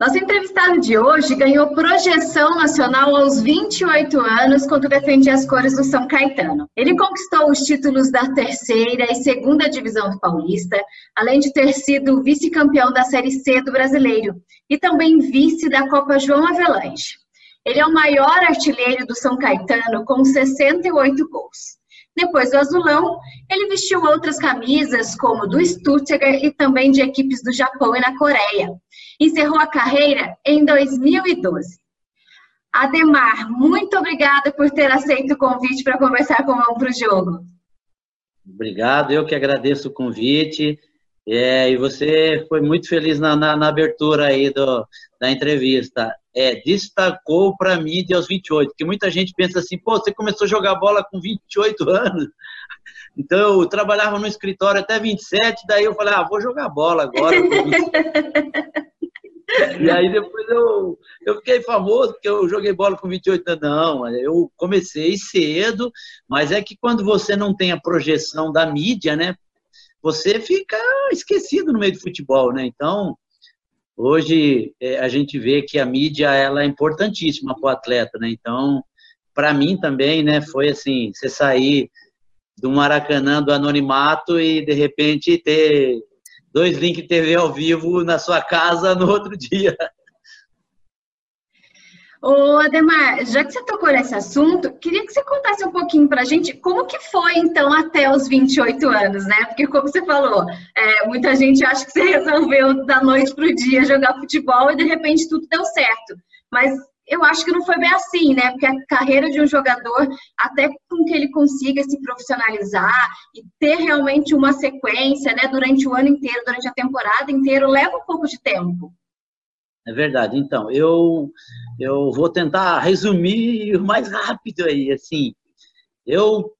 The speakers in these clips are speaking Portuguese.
Nosso entrevistado de hoje ganhou projeção nacional aos 28 anos quando defendia as cores do São Caetano. Ele conquistou os títulos da terceira e segunda divisão Paulista, além de ter sido vice-campeão da Série C do Brasileiro e também vice da Copa João Avelange. Ele é o maior artilheiro do São Caetano com 68 gols. Depois do azulão, ele vestiu outras camisas, como do Stuttgart e também de equipes do Japão e na Coreia. Encerrou a carreira em 2012. Ademar, muito obrigada por ter aceito o convite para conversar com o para o Jogo. Obrigado, eu que agradeço o convite. É, e você foi muito feliz na, na, na abertura aí do, da entrevista. É, destacou para a mídia aos 28, porque muita gente pensa assim, pô, você começou a jogar bola com 28 anos. Então eu trabalhava no escritório até 27, daí eu falei, ah, vou jogar bola agora. E aí depois eu, eu fiquei famoso porque eu joguei bola com 28 anos. Não, eu comecei cedo, mas é que quando você não tem a projeção da mídia, né? Você fica esquecido no meio do futebol, né? Então, hoje é, a gente vê que a mídia ela é importantíssima para o atleta, né? Então, para mim também, né? Foi assim, você sair do Maracanã, do anonimato e de repente ter dois links TV ao vivo na sua casa no outro dia. Ô, Ademar, já que você tocou nesse assunto, queria que você contasse um pouquinho para a gente como que foi, então, até os 28 anos, né? Porque, como você falou, é, muita gente acha que você resolveu da noite para o dia jogar futebol e, de repente, tudo deu certo. Mas eu acho que não foi bem assim, né? Porque a carreira de um jogador, até com que ele consiga se profissionalizar e ter realmente uma sequência, né, durante o ano inteiro, durante a temporada inteira, leva um pouco de tempo. É verdade. Então, eu eu vou tentar resumir o mais rápido aí, assim. Eu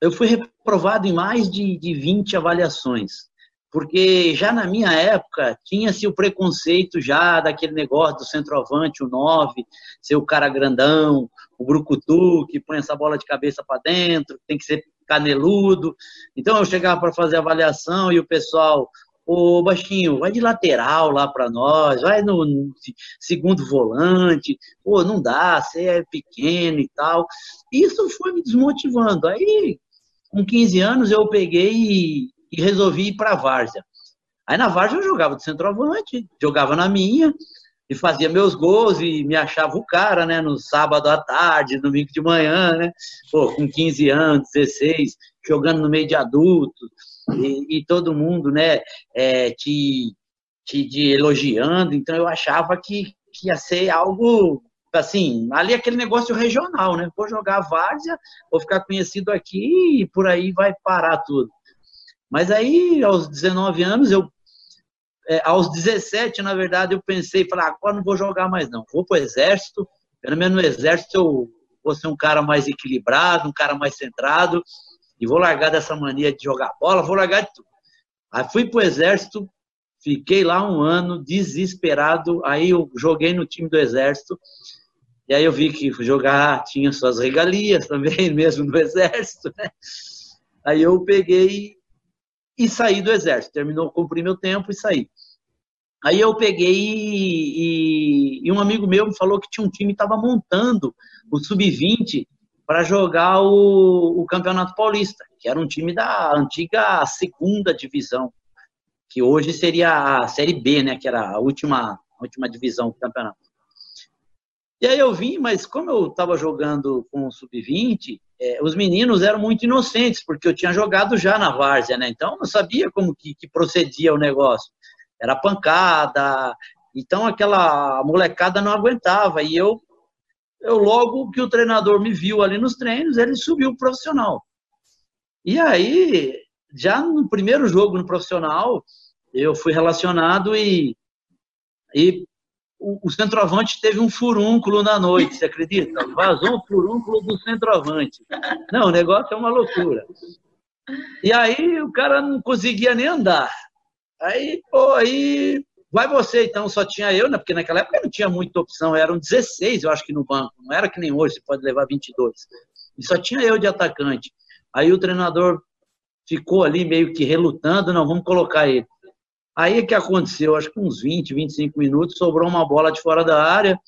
eu fui reprovado em mais de, de 20 avaliações porque já na minha época tinha-se o preconceito já daquele negócio do centroavante, o 9, ser o cara grandão, o brucutu, que põe essa bola de cabeça para dentro, tem que ser caneludo. Então eu chegava para fazer avaliação e o pessoal, ô baixinho, vai de lateral lá para nós, vai no segundo volante, pô, não dá, você é pequeno e tal. Isso foi me desmotivando. Aí, com 15 anos, eu peguei e e resolvi ir para a Várzea. Aí na Várzea eu jogava de centroavante, jogava na minha e fazia meus gols e me achava o cara, né, no sábado à tarde, domingo de manhã, né, pô, com 15 anos, 16, jogando no meio de adultos e, e todo mundo, né, é, te, te, te elogiando, então eu achava que, que ia ser algo assim, ali aquele negócio regional, né? Vou jogar várzea, vou ficar conhecido aqui e por aí vai parar tudo. Mas aí, aos 19 anos, eu é, aos 17, na verdade, eu pensei, falei, ah, agora não vou jogar mais não, vou pro exército, pelo menos no exército eu vou ser um cara mais equilibrado, um cara mais centrado, e vou largar dessa mania de jogar bola, vou largar de tudo. Aí fui pro exército, fiquei lá um ano desesperado, aí eu joguei no time do exército, e aí eu vi que jogar tinha suas regalias também, mesmo no exército, né? Aí eu peguei e saí do exército. Terminou, cumpri meu tempo e saí. Aí eu peguei e, e um amigo meu me falou que tinha um time que estava montando o sub-20 para jogar o, o, Campeonato Paulista, que era um time da antiga segunda divisão, que hoje seria a Série B, né, que era a última, a última divisão do campeonato. E aí eu vim, mas como eu estava jogando com o sub-20, é, os meninos eram muito inocentes, porque eu tinha jogado já na várzea, né? Então eu não sabia como que, que procedia o negócio. Era pancada, então aquela molecada não aguentava. E eu, eu logo que o treinador me viu ali nos treinos, ele subiu o profissional. E aí, já no primeiro jogo no profissional, eu fui relacionado e, e o, centroavante teve um furúnculo na noite, você acredita? Vazou um furúnculo do centroavante. Não, o negócio é uma loucura. E aí o cara não conseguia nem andar. Aí, pô, aí vai você, então, só tinha eu, né? Porque naquela época não tinha muita opção, eram 16, eu acho que no banco, não era que nem hoje, você pode levar 22. E só tinha eu de atacante. Aí o treinador ficou ali meio que relutando, não, vamos colocar ele. Aí o que aconteceu? Acho que uns 20, 25 minutos, sobrou uma bola de fora da área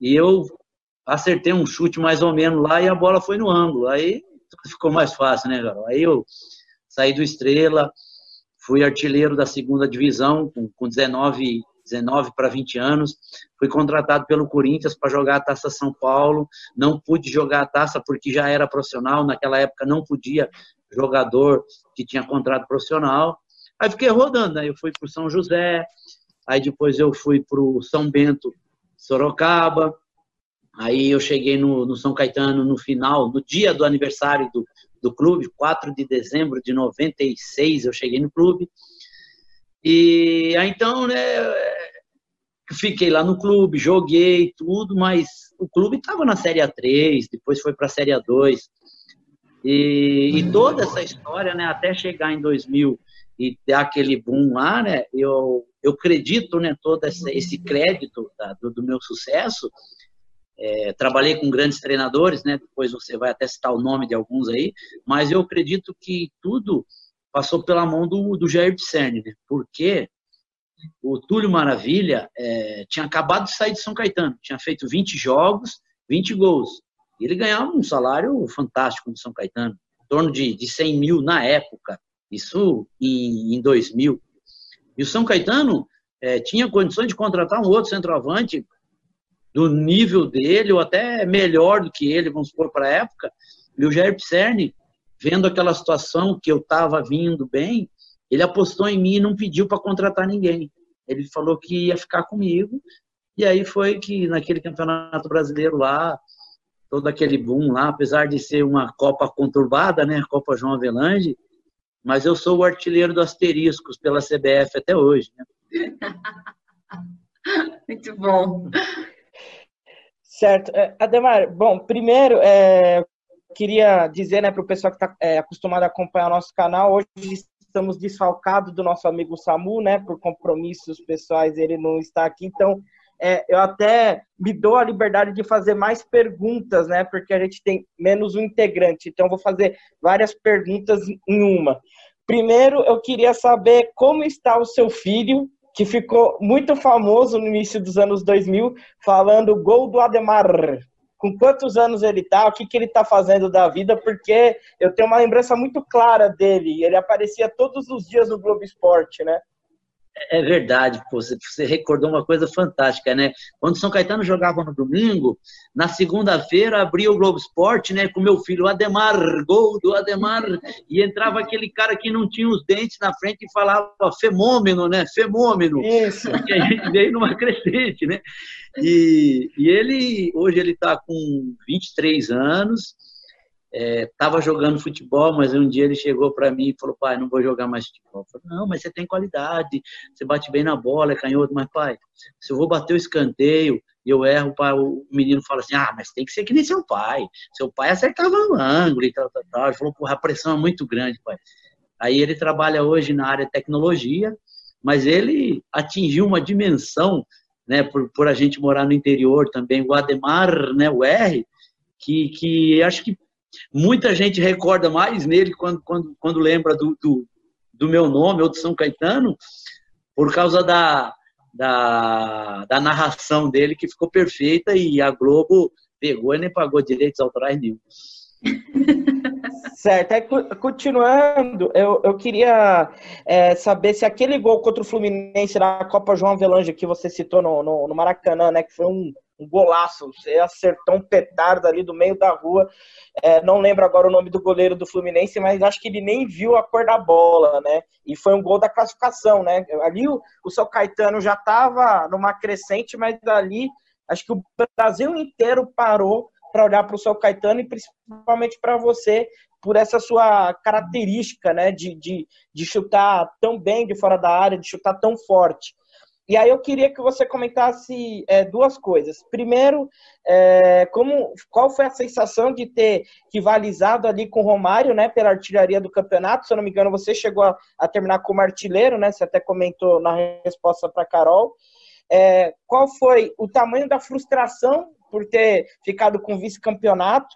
e eu acertei um chute mais ou menos lá e a bola foi no ângulo. Aí ficou mais fácil, né, Carol? Aí eu saí do Estrela, fui artilheiro da segunda divisão com, com 19, 19 para 20 anos, fui contratado pelo Corinthians para jogar a Taça São Paulo, não pude jogar a taça porque já era profissional, naquela época não podia jogador que tinha contrato profissional, Aí fiquei rodando, aí eu fui para São José, aí depois eu fui para o São Bento, Sorocaba, aí eu cheguei no, no, São Caetano no final, no dia do aniversário do, do clube, 4 de dezembro de 96, eu cheguei no clube. E aí então, né, fiquei lá no clube, joguei tudo, mas o clube estava na Série A3, depois foi para a Série A2. E, e, toda essa história, né, até chegar em 2000 e ter aquele boom lá, né? Eu, eu acredito, né, todo esse, esse crédito tá, do, do, meu sucesso. É, trabalhei com grandes treinadores, né? Depois você vai até citar o nome de alguns aí, mas eu acredito que tudo passou pela mão do, do Jair Pisserni, né? Porque o Túlio Maravilha é, tinha acabado de sair de São Caetano, tinha feito 20 jogos, 20 gols. E ele ganhava um salário fantástico no São Caetano, em torno de, de 100 mil na época. Isso em, em 2000. E o São Caetano é, tinha condições de contratar um outro centroavante do nível dele, ou até melhor do que ele, vamos supor, para a época. E o Jair Pisserni, vendo aquela situação que eu estava vindo bem, ele apostou em mim e não pediu para contratar ninguém. Ele falou que ia ficar comigo. E aí foi que naquele campeonato brasileiro lá, todo aquele boom lá, apesar de ser uma Copa conturbada, né, a Copa João Avelange, mas eu sou o artilheiro do asteriscos pela CBF até hoje. Né? Muito bom. Certo. É, Ademar, bom, primeiro, é, queria dizer né, para o pessoal que está é, acostumado a acompanhar o nosso canal, hoje estamos desfalcados do nosso amigo Samu, né, por compromissos pessoais, ele não está aqui, então é, eu até me dou a liberdade de fazer mais perguntas, né? Porque a gente tem menos um integrante. Então, vou fazer várias perguntas em uma. Primeiro, eu queria saber como está o seu filho, que ficou muito famoso no início dos anos 2000, falando gol do Ademar. Com quantos anos ele está? O que, que ele está fazendo da vida? Porque eu tenho uma lembrança muito clara dele. Ele aparecia todos os dias no Globo Esporte, né? É verdade, pô, você, recordou uma coisa fantástica, né? Quando São Caetano jogava no domingo, na segunda-feira abria o Globo Esporte, né? Com meu filho, Ademar, gol do Ademar, e entrava aquele cara que não tinha os dentes na frente e falava femômeno, né? Femômeno. Isso. Porque a gente veio numa crescente, né? E, e ele, hoje ele está com 23 anos, estava é, jogando futebol, mas um dia ele chegou para mim e falou, pai, não vou jogar mais futebol. Eu falei, não, mas você tem qualidade, você bate bem na bola, é canhoto, mas pai, se eu vou bater o escanteio e eu erro, pai, o menino fala assim, ah, mas tem que ser que nem seu pai. Seu pai acertava no ângulo e tal, tal, tal. Ele falou, porra, a pressão é muito grande, pai. Aí ele trabalha hoje na área de tecnologia, mas ele atingiu uma dimensão, né, por, por a gente morar no interior também, o Ademar, né, o R, que, que acho que Muita gente recorda mais nele quando, quando, quando lembra do, do, do meu nome ou do São Caetano, por causa da, da, da, narração dele, que ficou perfeita e a Globo pegou e nem pagou direitos autorais nenhum. Certo, continuando, eu, eu queria é, saber se aquele gol contra o Fluminense na Copa João Avelange que você citou no, no, no Maracanã, né, que foi um, um golaço, você acertou um petardo ali do meio da rua. É, não lembro agora o nome do goleiro do Fluminense, mas acho que ele nem viu a cor da bola, né? E foi um gol da classificação, né? Ali o, o São Caetano já estava numa crescente, mas ali acho que o Brasil inteiro parou para olhar para o São Caetano e principalmente para você por essa sua característica, né? De, de, de chutar tão bem de fora da área, de chutar tão forte. E aí eu queria que você comentasse é, duas coisas. Primeiro, é, como, qual foi a sensação de ter rivalizado ali com o Romário, né, pela artilharia do campeonato? Se eu não me engano, você chegou a, a terminar como artilheiro, né? Você até comentou na resposta para Carol. É, qual foi o tamanho da frustração por ter ficado com vice-campeonato?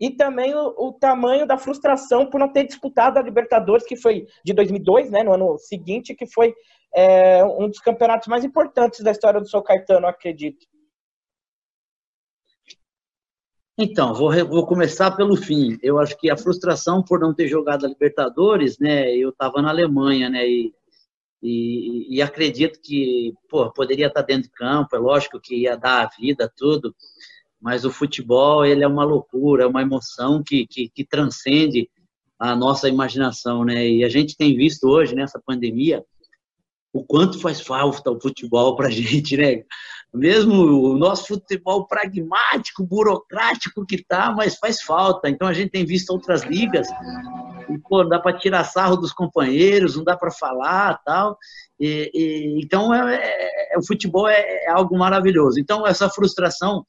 e também o, o, tamanho da frustração por não ter disputado a Libertadores, que foi de 2002, né, no ano seguinte, que foi é, um dos campeonatos mais importantes da história do São Caetano, acredito. Então, vou, vou começar pelo fim. Eu acho que a frustração por não ter jogado a Libertadores, né? Eu estava na Alemanha, né? E, e, e, acredito que, pô, poderia estar dentro de campo. É lógico que ia dar a vida, tudo. Mas o futebol, ele é uma loucura, é uma emoção que, que, que transcende a nossa imaginação, né? E a gente tem visto hoje, nessa pandemia, o quanto faz falta o futebol para a gente, né? Mesmo o nosso futebol pragmático, burocrático que tá, mas faz falta. Então a gente tem visto outras ligas, e, pô, não dá para tirar sarro dos companheiros, não dá para falar, tal. E, e então é, é, o futebol é, é algo maravilhoso. Então essa frustração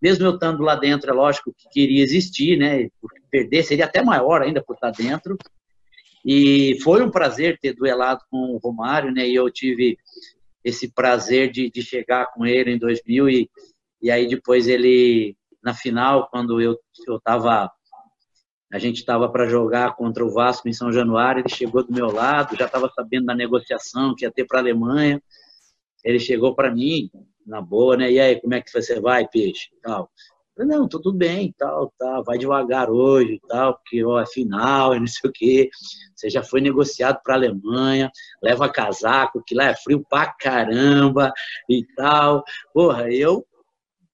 mesmo eu estando lá dentro, é lógico que queria existir, né? Perder seria até maior ainda por estar dentro, e foi um prazer ter duelado com o Romário, né? E eu tive esse prazer de, de chegar com ele em 2000 e, e aí depois ele na final quando eu eu tava a gente estava para jogar contra o Vasco em São Januário, ele chegou do meu lado, já estava sabendo da negociação que ia ter para Alemanha. Ele chegou para mim, na boa, né? E aí, como é que você vai, peixe? Tal falei, não, tudo bem, tal, tal, vai devagar hoje tal, porque ó, é final e não sei o quê. Você já foi negociado para a Alemanha, leva casaco, que lá é frio pra caramba e tal. Porra, eu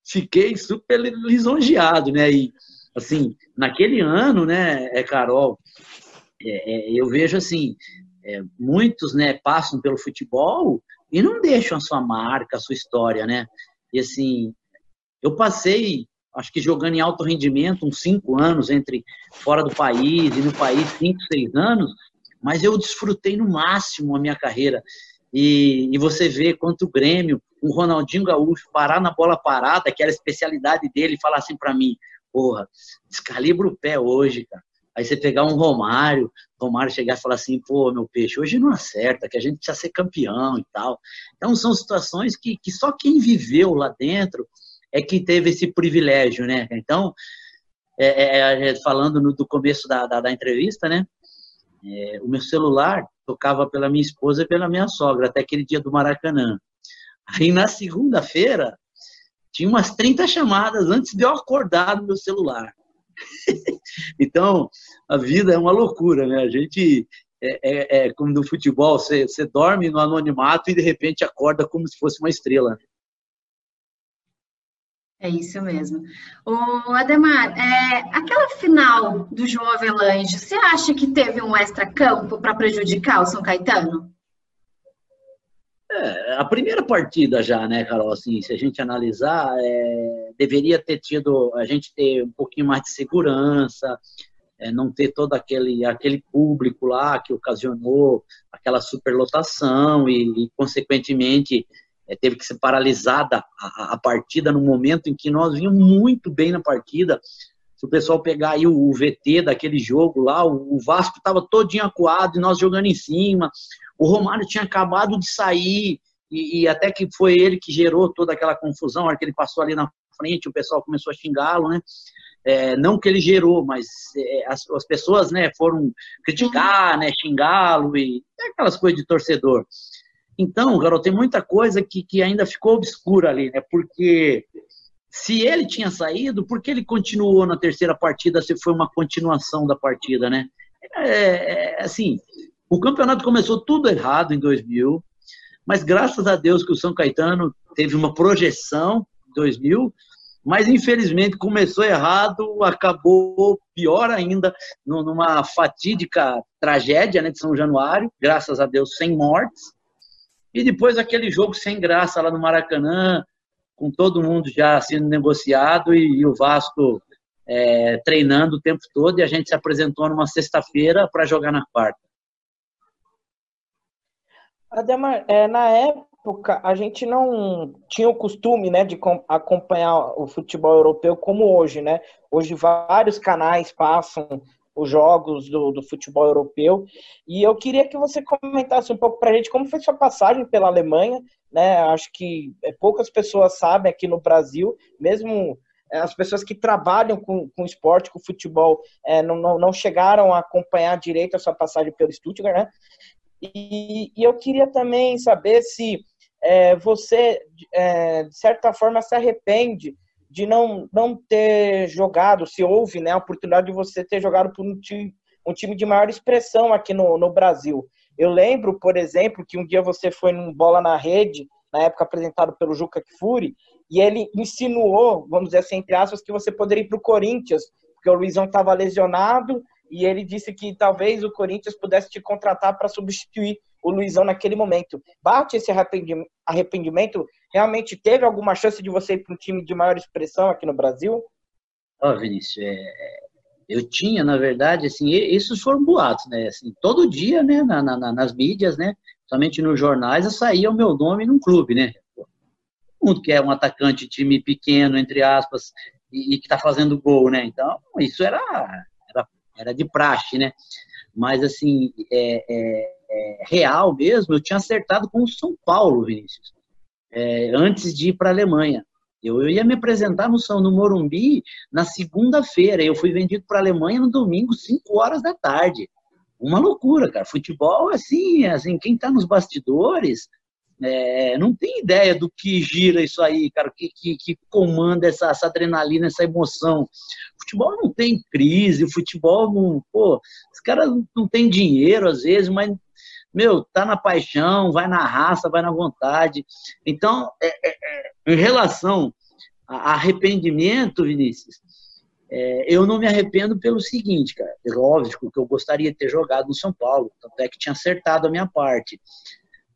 fiquei super lisonjeado, né? E, assim, naquele ano, né, é, Carol, é, é, eu vejo assim, é, muitos, né, passam pelo futebol e não deixam a sua marca, a sua história, né? E assim, eu passei acho que jogando em alto rendimento, uns cinco anos entre fora do país e no país, cinco, seis anos, mas eu desfrutei no máximo a minha carreira. E, e você vê quanto o Grêmio, o Ronaldinho Gaúcho, parar na bola parada, que era a especialidade dele, falar assim para mim, porra, descalibra o pé hoje, cara. Aí você pegar um Romário, Romário chegar e falar assim, pô, meu peixe, hoje não acerta, que a gente precisa ser campeão e tal. Então são situações que, que só quem viveu lá dentro é que teve esse privilégio, né? Então, é, é, é, falando no, do começo da, da, da entrevista, né? É, o meu celular tocava pela minha esposa e pela minha sogra, até aquele dia do Maracanã. Aí na segunda-feira, tinha umas 30 chamadas antes de eu acordar no meu celular. então, a vida é uma loucura, né? A gente, é, é, é como no futebol, você, você dorme no anonimato e de repente acorda como se fosse uma estrela. É isso mesmo. O Ademar, é, aquela final do João Avelange, você acha que teve um extra-campo para prejudicar o São Caetano? É, a primeira partida já, né, Carol? Assim, se a gente analisar, é, deveria ter tido a gente ter um pouquinho mais de segurança, é, não ter todo aquele, aquele público lá que ocasionou aquela superlotação e, e consequentemente, é, teve que ser paralisada a, a, partida no momento em que nós vínhamos muito bem na partida. Se o pessoal pegar aí o, o VT daquele jogo lá, o, o Vasco estava todinho acuado e nós jogando em cima. O Romário tinha acabado de sair e, e, até que foi ele que gerou toda aquela confusão, a hora que ele passou ali na frente, o pessoal começou a xingá-lo, né? É, não que ele gerou, mas é, as, as, pessoas né, foram criticar, né, xingá-lo e aquelas coisas de torcedor. Então, garoto, tem muita coisa que, que ainda ficou obscura ali, né? Porque se ele tinha saído, por que ele continuou na terceira partida se foi uma continuação da partida, né? É, é, assim, o campeonato começou tudo errado em 2000, mas graças a Deus que o São Caetano teve uma projeção em 2000, mas infelizmente começou errado, acabou pior ainda numa fatídica tragédia né, de São Januário, graças a Deus sem mortes, e depois aquele jogo sem graça lá no Maracanã, com todo mundo já sendo negociado e, e o Vasco é, treinando o tempo todo e a gente se apresentou numa sexta-feira para jogar na quarta. Ademar, é, na época a gente não tinha o costume né, de acompanhar o futebol europeu como hoje, né? Hoje vários canais passam os jogos do, do, futebol europeu. E eu queria que você comentasse um pouco para a gente como foi sua passagem pela Alemanha. Né? Acho que é, poucas pessoas sabem aqui no Brasil, mesmo é, as pessoas que trabalham com, com esporte, com futebol, é, não, não, não chegaram a acompanhar direito a sua passagem pelo Stuttgart, né? E, e eu queria também saber se é, você, é, de certa forma, se arrepende de não, não ter jogado, se houve né, a oportunidade de você ter jogado por um time, um time de maior expressão aqui no, no Brasil. Eu lembro, por exemplo, que um dia você foi num Bola na Rede, na época apresentado pelo Juca Kfouri, e ele insinuou, vamos dizer assim, entre aspas, que você poderia ir para o Corinthians, porque o Luizão estava lesionado, e ele disse que talvez o Corinthians pudesse te contratar para substituir o Luizão naquele momento. Bate esse arrependimento? Realmente teve alguma chance de você ir para um time de maior expressão aqui no Brasil? Ó, oh, Vinícius, é, eu tinha, na verdade, assim, esses foram boatos, né? Assim, todo dia, né, na, na, nas mídias, né, somente nos jornais, saía o meu nome num clube, né? Mundo que é um atacante, time pequeno, entre aspas, e, e que está fazendo gol, né? Então, isso era, era, era de praxe, né? Mas, assim, é, é, é, real mesmo, eu tinha acertado com o São Paulo, Vinícius, é, antes de ir para a Alemanha. Eu, eu, ia me apresentar no São no Morumbi na segunda-feira. Eu fui vendido para a Alemanha no domingo, 5 horas da tarde. Uma loucura, cara. Futebol, assim, assim quem está nos bastidores é, não tem ideia do que gira isso aí, cara, que, que, que comanda essa, essa, adrenalina, essa emoção. Futebol não tem crise, futebol não. Pô, os caras não tem dinheiro às vezes, mas meu, tá na paixão, vai na raça, vai na vontade. Então, é, é, é em relação a arrependimento, Vinícius, é, eu não me arrependo pelo seguinte, cara. Óbvio que eu gostaria de ter jogado no São Paulo, tanto é que tinha acertado a minha parte.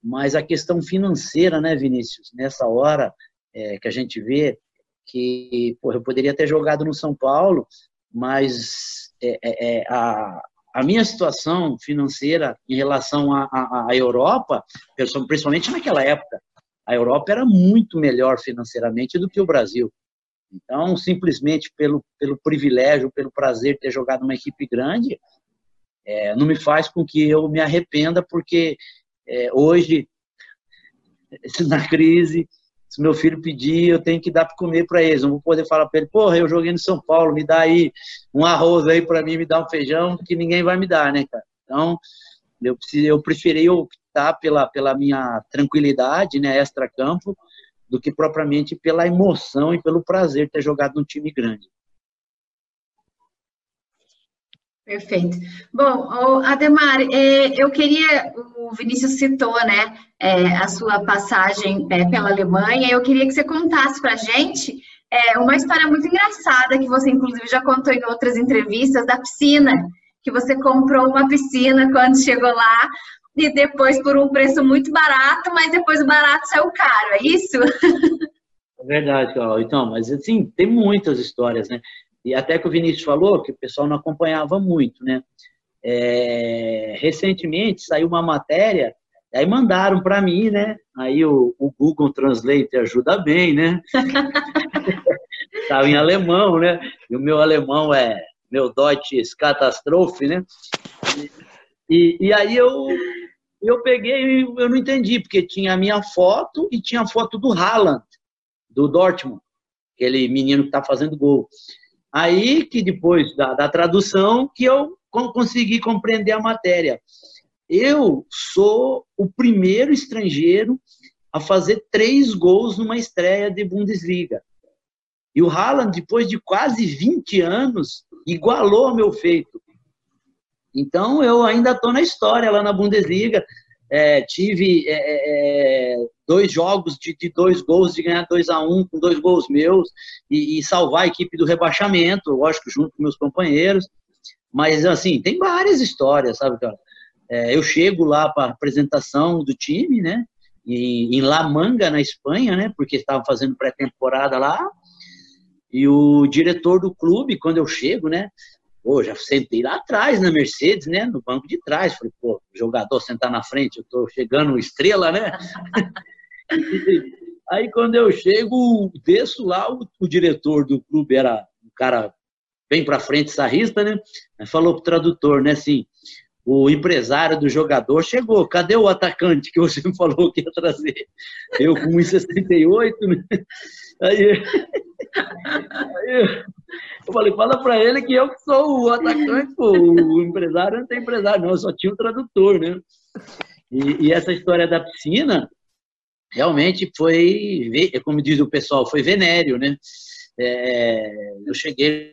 Mas a questão financeira, né, Vinícius, nessa hora é, que a gente vê que pô, eu poderia ter jogado no São Paulo, mas é, é, é a, a minha situação financeira em relação à Europa, principalmente naquela época, a Europa era muito melhor financeiramente do que o Brasil. Então, simplesmente pelo, pelo privilégio, pelo prazer de ter jogado uma equipe grande, é, não me faz com que eu me arrependa, porque é, hoje, na crise, se meu filho pedir, eu tenho que dar para comer para eles. Não vou poder falar para ele, porra, eu joguei no São Paulo, me dá aí um arroz aí para mim, me dá um feijão, que ninguém vai me dar, né, cara? Então, eu, eu preferi optar pela, pela minha tranquilidade, né, extra-campo, do que propriamente pela emoção e pelo prazer de ter jogado num time grande. Perfeito. Bom, Ademar, é, eu queria, o Vinícius citou, né, é, a sua passagem é, pela Alemanha, eu queria que você contasse para a gente uma história muito engraçada, que você inclusive já contou em outras entrevistas, da piscina, que você comprou uma piscina quando chegou lá, e depois por um preço muito barato, mas depois o barato saiu caro, é isso? É verdade, Carol. Então, mas assim, tem muitas histórias, né? E até que o Vinícius falou que o pessoal não acompanhava muito, né? É, recentemente saiu uma matéria, aí mandaram para mim, né? Aí o, o, Google Translate ajuda bem, né? Estava em alemão, né? E o meu alemão é meu Deutsch Katastrophe, né? E, e aí eu eu peguei, eu não entendi, porque tinha a minha foto e tinha a foto do Haaland, do Dortmund, aquele menino que está fazendo gol. Aí que depois da, da tradução que eu consegui compreender a matéria. Eu sou o primeiro estrangeiro a fazer três gols numa estreia de Bundesliga. E o Haaland, depois de quase 20 anos, igualou meu feito. Então, eu ainda estou na história lá na Bundesliga. É, tive é, é, é dois jogos de, de, dois gols, de ganhar 2 a 1 um, com dois gols meus e, e, salvar a equipe do rebaixamento, lógico, junto com meus companheiros. Mas, assim, tem várias histórias, sabe, cara? É, eu chego lá para apresentação do time, né? Em, em La Manga, na Espanha, né? Porque estava fazendo pré-temporada lá. E o diretor do clube, quando eu chego, né? Pô, já sentei lá atrás na Mercedes, né? No banco de trás. Falei, pô, jogador sentar na frente, eu tô chegando estrela, né? Aí quando eu chego, desço lá, o, o diretor do clube era um cara bem para frente, sarrista, né? Falou pro tradutor, né, assim, o empresário do jogador chegou, cadê o atacante que você falou que ia trazer? Eu com 1,68, né? Aí, aí, eu falei, fala para ele que eu sou o atacante, pô, o empresário não tem empresário, não, eu só tinha o tradutor, né? E, e, essa história da piscina realmente foi, como diz o pessoal, foi venéreo, né? É, eu cheguei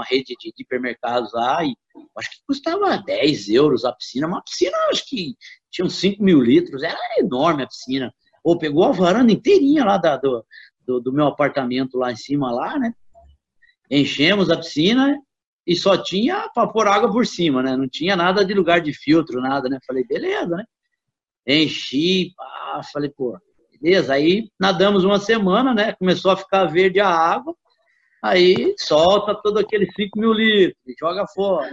numa rede de, hipermercados lá e acho que custava 10 euros a piscina. Uma piscina, acho que tinha uns 5 mil litros, era enorme a piscina. Ou pegou a varanda inteirinha lá da, do, do, do meu apartamento lá em cima, lá, né? Enchemos a piscina e só tinha para pôr água por cima, né? Não tinha nada de lugar de filtro, nada, né? Falei, beleza, né? Enchi, pá, falei, pô, beleza. Aí nadamos uma semana, né? Começou a ficar verde a água, aí solta todo aquele 5 mil litros, joga fora.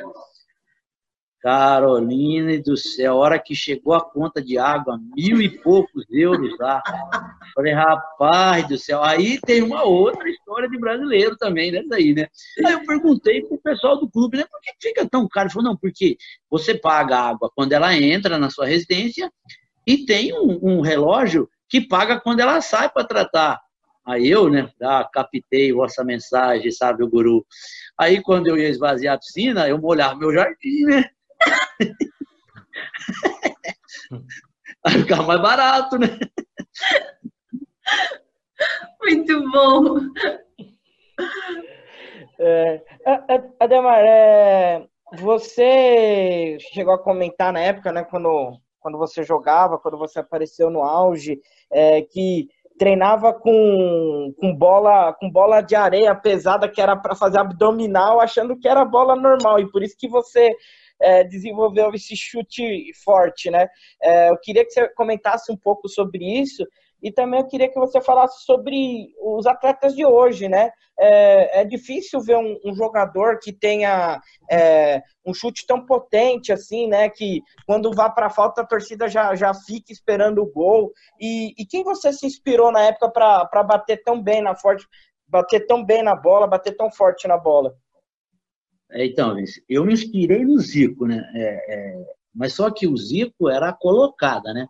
Carolina do céu, a hora que chegou a conta de água, mil e poucos euros lá. Falei, rapaz do céu, aí tem uma outra história de brasileiro também, né? Daí, né? Aí eu perguntei pro pessoal do clube, né? Por que fica tão caro? Ele falou, não, porque você paga a água quando ela entra na sua residência e tem um, um relógio que paga quando ela sai para tratar. Aí eu, né, já captei vossa mensagem, sabe, o guru. Aí quando eu ia esvaziar a piscina, eu molhava meu jardim, né? Aí ficava mais barato, né? Muito bom. É, Ademar, é, você chegou a comentar na época, né, quando, quando você jogava, quando você apareceu no auge, é, que treinava com, com bola com bola de areia pesada que era para fazer abdominal, achando que era bola normal e por isso que você é, desenvolveu esse chute forte, né? É, eu queria que você comentasse um pouco sobre isso e também eu queria que você falasse sobre os atletas de hoje, né? É, é difícil ver um, um, jogador que tenha é, um chute tão potente assim, né? Que quando vá para a falta a torcida já, já fica esperando o gol. E, e quem você se inspirou na época para bater tão bem na forte, bater tão bem na bola, bater tão forte na bola? É, então, eu me inspirei no Zico, né? É, é, mas só que o Zico era colocada, né?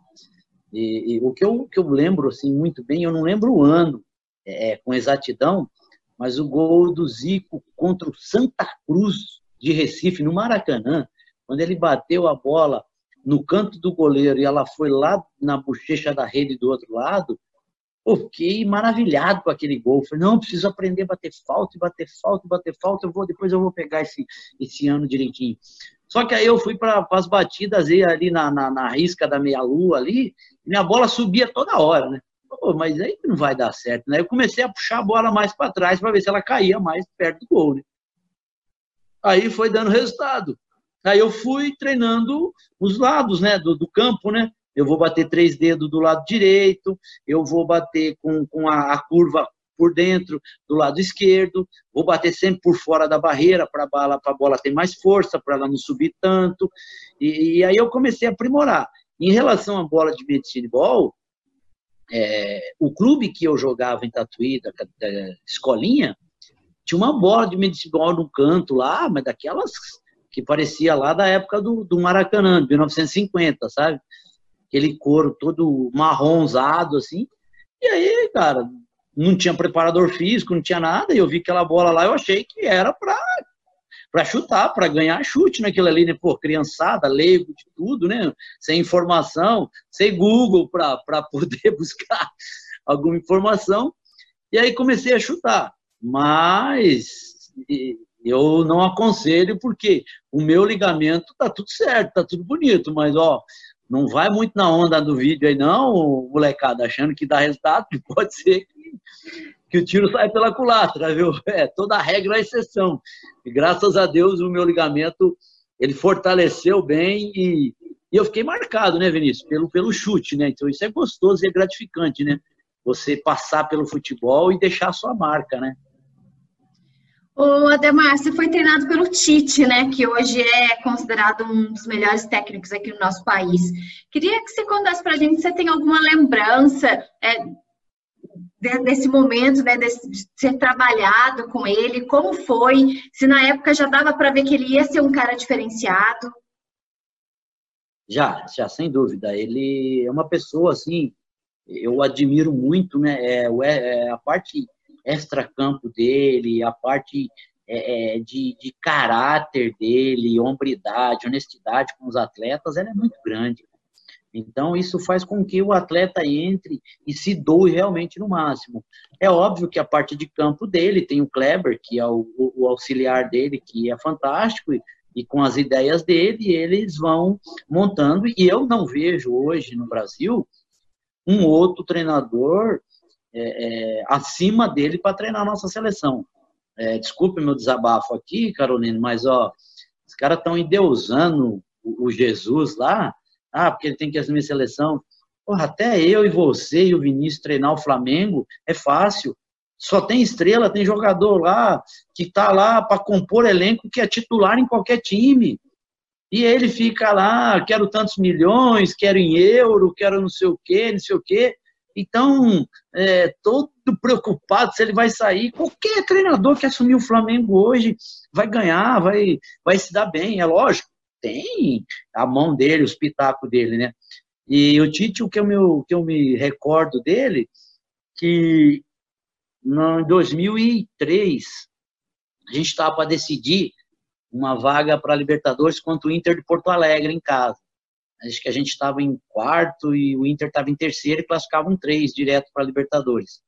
E, e, o que eu, que eu lembro assim muito bem, eu não lembro o ano é, é, com exatidão, mas o gol do Zico contra o Santa Cruz de Recife, no Maracanã, quando ele bateu a bola no canto do goleiro e ela foi lá na bochecha da rede do outro lado, Pô, fiquei maravilhado com aquele gol. Falei, não, preciso aprender a bater falta, bater falta, bater falta. Eu vou, depois eu vou pegar esse, esse ano direitinho. Só que aí eu fui para as batidas ali na, na, na risca da meia-lua ali, minha bola subia toda hora, né? Pô, mas aí não vai dar certo, né? Eu comecei a puxar a bola mais para trás para ver se ela caía mais perto do gol, né? Aí foi dando resultado. Aí eu fui treinando os lados, né, do, do campo, né? eu vou bater três dedos do lado direito, eu vou bater com, com a, a curva por dentro do lado esquerdo, vou bater sempre por fora da barreira para a bola, bola ter mais força, para ela não subir tanto. E, e, aí eu comecei a aprimorar. Em relação à bola de medicine é, o clube que eu jogava em Tatuí, da, da, escolinha, tinha uma bola de medicine ball no canto lá, mas daquelas que parecia lá da época do, do Maracanã, de 1950, sabe? aquele couro todo marronzado, assim. E aí, cara, não tinha preparador físico, não tinha nada, e eu vi aquela bola lá, eu achei que era para para chutar, para ganhar chute naquilo ali, né? Pô, criançada, leigo de tudo, né? Sem informação, sem Google para poder buscar alguma informação. E aí comecei a chutar. Mas eu não aconselho porque o meu ligamento tá tudo certo, tá tudo bonito, mas ó, não vai muito na onda do vídeo aí, não, molecada, achando que dá resultado, pode ser que, que o tiro sai pela culatra, viu? É, toda regra é exceção. E graças a Deus o meu ligamento ele fortaleceu bem e, e eu fiquei marcado, né, Vinícius, pelo, pelo chute, né? Então isso é gostoso e é gratificante, né? Você passar pelo futebol e deixar a sua marca, né? O Ademar, você foi treinado pelo Tite, né? Que hoje é considerado um dos melhores técnicos aqui no nosso país. Queria que você contasse para a gente se você tem alguma lembrança é, desse momento, né? ser trabalhado com ele, como foi? Se na época já dava para ver que ele ia ser um cara diferenciado? Já, já, sem dúvida. Ele é uma pessoa assim, eu admiro muito, né? É, é a parte extracampo dele, a parte é, é, de, de, caráter dele, hombridade, honestidade com os atletas, ela é muito grande. Então, isso faz com que o atleta entre e se doe realmente no máximo. É óbvio que a parte de campo dele tem o Kleber, que é o, o auxiliar dele, que é fantástico, e, e, com as ideias dele, eles vão montando. E eu não vejo hoje no Brasil um outro treinador é, é, acima dele para treinar a nossa seleção. É, desculpe meu desabafo aqui, Carolina, mas ó, os caras estão endeusando o, o Jesus lá ah, porque ele tem que assumir a seleção. Porra, até eu e você e o Vinícius treinar o Flamengo é fácil. Só tem estrela, tem jogador lá que está lá para compor elenco que é titular em qualquer time. E ele fica lá, quero tantos milhões, quero em euro, quero não sei o quê, não sei o quê. Então, é, todo preocupado se ele vai sair. Qualquer treinador que assumir o Flamengo hoje vai ganhar, vai, vai se dar bem, é lógico tem a mão dele, os pitacos dele, né? E o Tite, o que eu me, que eu me recordo dele, que em 2003, a gente estava para decidir uma vaga para Libertadores contra o Inter de Porto Alegre em casa. Acho que a gente estava em quarto e o Inter estava em terceiro e classificavam três direto para Libertadores.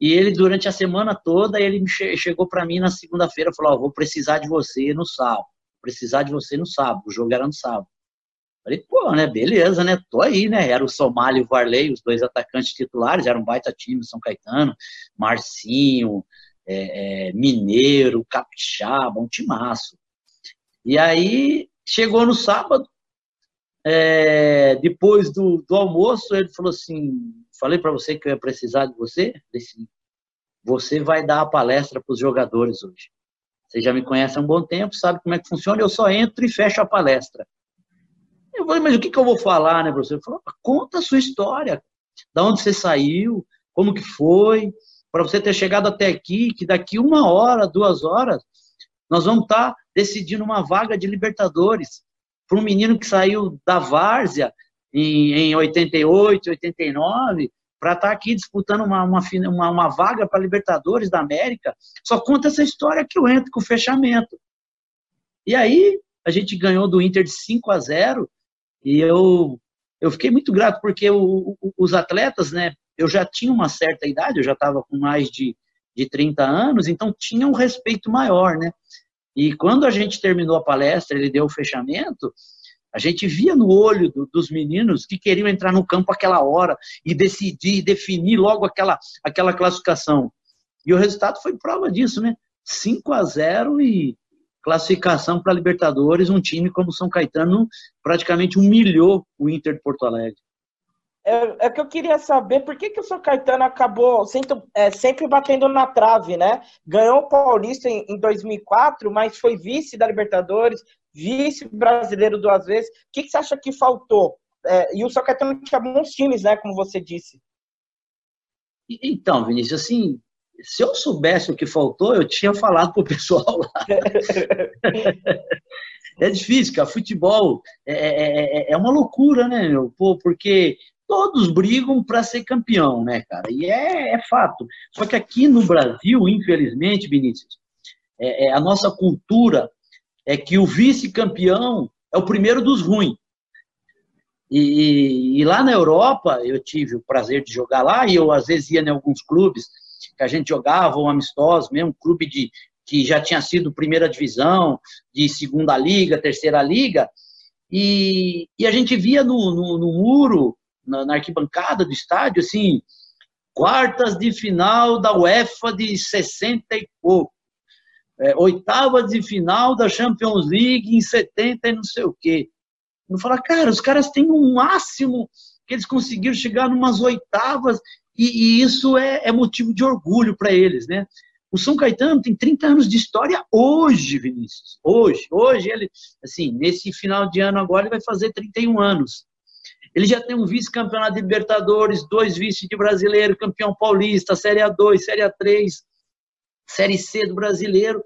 E ele, durante a semana toda, ele chegou para mim na segunda-feira e falou: oh, vou precisar de você no sábado precisar de você no sábado. O jogo era no sábado. Falei, pô, né, beleza, né, tô aí, né, era o Somália e o Varley, os dois atacantes titulares, era um baita time, São Caetano, Marcinho, é, é, Mineiro, Capixaba, um timaço. E aí, chegou no sábado, é, depois do, do, almoço, ele falou assim, falei para você que eu ia precisar de você, falei assim, você vai dar a palestra para os jogadores hoje. Você já me conhece há um bom tempo, sabe como é que funciona, eu só entro e fecho a palestra. Eu falei, mas o que, que eu vou falar, né, professor? Ele falou, conta a sua história, da onde você saiu, como que foi, para você ter chegado até aqui, que daqui uma hora, duas horas, nós vamos estar tá decidindo uma vaga de Libertadores para um menino que saiu da Várzea em, em 88, 89, para estar tá aqui disputando uma, uma, uma, uma vaga para Libertadores da América. Só conta essa história que eu entro com o fechamento. E aí a gente ganhou do Inter de 5 a 0 e eu, eu fiquei muito grato porque o, o, os atletas, né, eu já tinha uma certa idade, eu já estava com mais de, de 30 anos, então tinha um respeito maior, né? E quando a gente terminou a palestra, ele deu o fechamento, a gente via no olho do, dos meninos que queriam entrar no campo aquela hora e decidir, definir logo aquela, aquela classificação. E o resultado foi prova disso, né? 5 a 0 e classificação para Libertadores, um time como São Caetano praticamente humilhou o Inter de Porto Alegre. É, é que eu queria saber por que, que o São Caetano acabou sempre, é, sempre batendo na trave, né? Ganhou o Paulista em, em 2004, mas foi vice da Libertadores, vice-brasileiro duas vezes. O que, que você acha que faltou? É, e o São Caetano tinha bons times, né? Como você disse. Então, Vinícius, assim, se eu soubesse o que faltou, eu tinha falado pro pessoal lá. é difícil, cara. Futebol é, é, é, é uma loucura, né, meu? Pô, porque todos brigam para ser campeão, né, cara? E é, é, fato. Só que aqui no Brasil, infelizmente, Vinícius, é, é a nossa cultura é que o vice-campeão é o primeiro dos ruins. E, e, lá na Europa, eu tive o prazer de jogar lá, e eu às vezes ia em alguns clubes que a gente jogava, um amistoso mesmo, um clube de, que já tinha sido primeira divisão, de segunda liga, terceira liga, e, e a gente via no, no, no muro, na, na, arquibancada do estádio, assim, quartas de final da UEFA de 60 e pouco é, oitavas de final da Champions League em 70 e não sei o quê. Eu falo, cara, os caras têm um máximo que eles conseguiram chegar numas oitavas e, e isso é, é, motivo de orgulho para eles, né? O São Caetano tem 30 anos de história hoje, Vinícius. Hoje, hoje ele, assim, nesse final de ano agora ele vai fazer 31 anos. Ele já tem um vice-campeonato de Libertadores, dois vice de brasileiro, campeão paulista, Série A2, Série A3, Série C do brasileiro.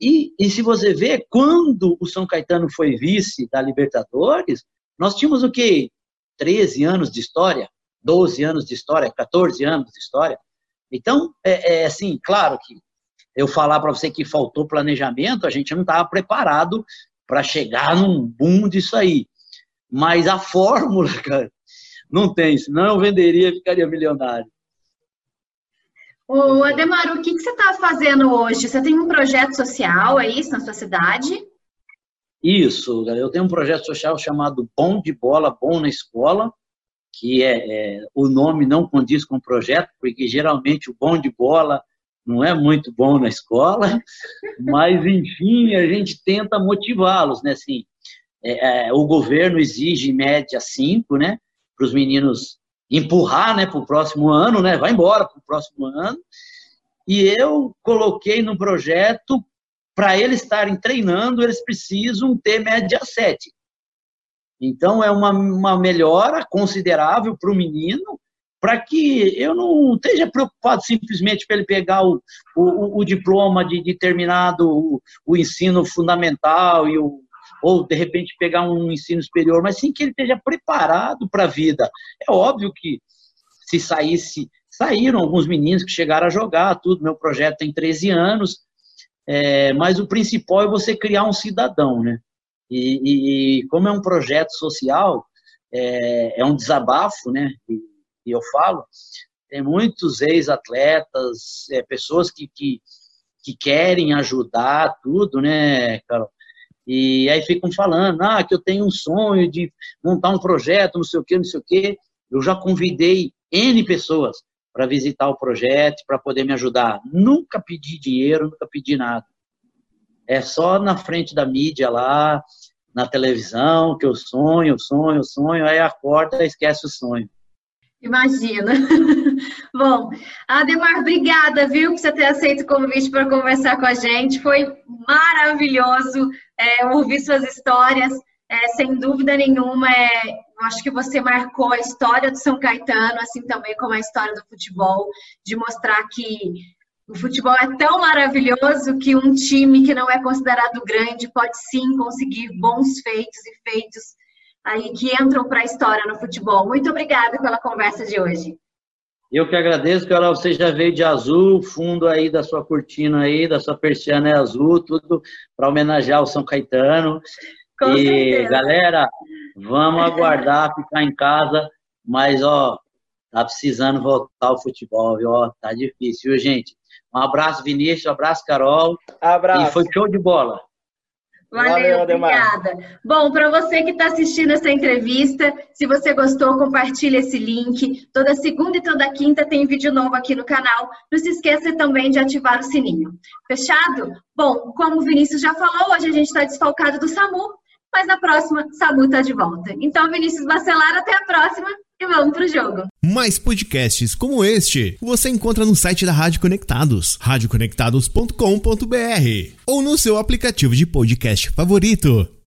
E, e se você vê, quando o São Caetano foi vice da Libertadores, nós tínhamos o quê? 13 anos de história, 12 anos de história, 14 anos de história. Então, é, é assim, claro que eu falar para você que faltou planejamento, a gente não estava preparado para chegar num boom disso aí. Mas a fórmula, cara, não tem, senão eu venderia e ficaria milionário. Ô, Ademar, o que, que você está fazendo hoje? Você tem um projeto social, é isso, na sua cidade? Isso, eu tenho um projeto social chamado Bom de Bola, Bom na Escola, que é, é, o nome não condiz com o projeto, porque geralmente o bom de bola não é muito bom na escola, mas enfim, a gente tenta motivá-los, né? Assim, é, é, o governo exige em média cinco, né? Para os meninos empurrar, né? Para o próximo ano, né? Vai embora para o próximo ano. E eu coloquei no projeto para eles estarem treinando, eles precisam ter média sete. Então, é uma, uma melhora considerável para o menino, para que eu não esteja preocupado simplesmente para ele pegar o, o, o diploma de, de terminado o, o, ensino fundamental e o, ou de repente pegar um ensino superior, mas sim que ele esteja preparado para a vida. É óbvio que se saísse, saíram alguns meninos que chegaram a jogar, tudo. Meu projeto tem 13 anos, é, mas o principal é você criar um cidadão, né? E, e, como é um projeto social, é, é um desabafo, né? E, e, eu falo, tem muitos ex-atletas, é, pessoas que, que, que, querem ajudar tudo, né, Carol? E aí ficam falando, ah, que eu tenho um sonho de montar um projeto, não sei o quê, não sei o quê. Eu já convidei N pessoas para visitar o projeto, para poder me ajudar. Nunca pedi dinheiro, nunca pedi nada. É só na frente da mídia lá, na televisão, que eu sonho, sonho, sonho, aí acorda e esquece o sonho. Imagina. Bom, Ademar, obrigada, viu, por você ter aceito o convite para conversar com a gente. Foi maravilhoso é, ouvir suas histórias. É, sem dúvida nenhuma, é, eu acho que você marcou a história do São Caetano, assim também como a história do futebol, de mostrar que o futebol é tão maravilhoso que um time que não é considerado grande pode sim conseguir bons feitos e feitos aí que entram para a história no futebol. Muito obrigada pela conversa de hoje. Eu que agradeço, Carol. Você já veio de azul, fundo aí da sua cortina aí, da sua persiana é azul, tudo para homenagear o São Caetano. Com e certeza. galera, vamos aguardar, ficar em casa, mas ó, tá precisando voltar ao futebol, viu? Ó, tá difícil, viu, gente? Um abraço, Vinícius. Um abraço, Carol. Abraço. E foi show de bola. Valeu, Valeu obrigada. Bom, para você que está assistindo essa entrevista, se você gostou, compartilhe esse link. Toda segunda e toda quinta tem vídeo novo aqui no canal. Não se esqueça também de ativar o sininho. Fechado? Bom, como o Vinícius já falou, hoje a gente está desfalcado do SAMU, mas na próxima, SAMU está de volta. Então, Vinícius Bacelar, até a próxima e vamos pro jogo. Mais podcasts como este você encontra no site da Rádio Conectados, radioconectados.com.br ou no seu aplicativo de podcast favorito.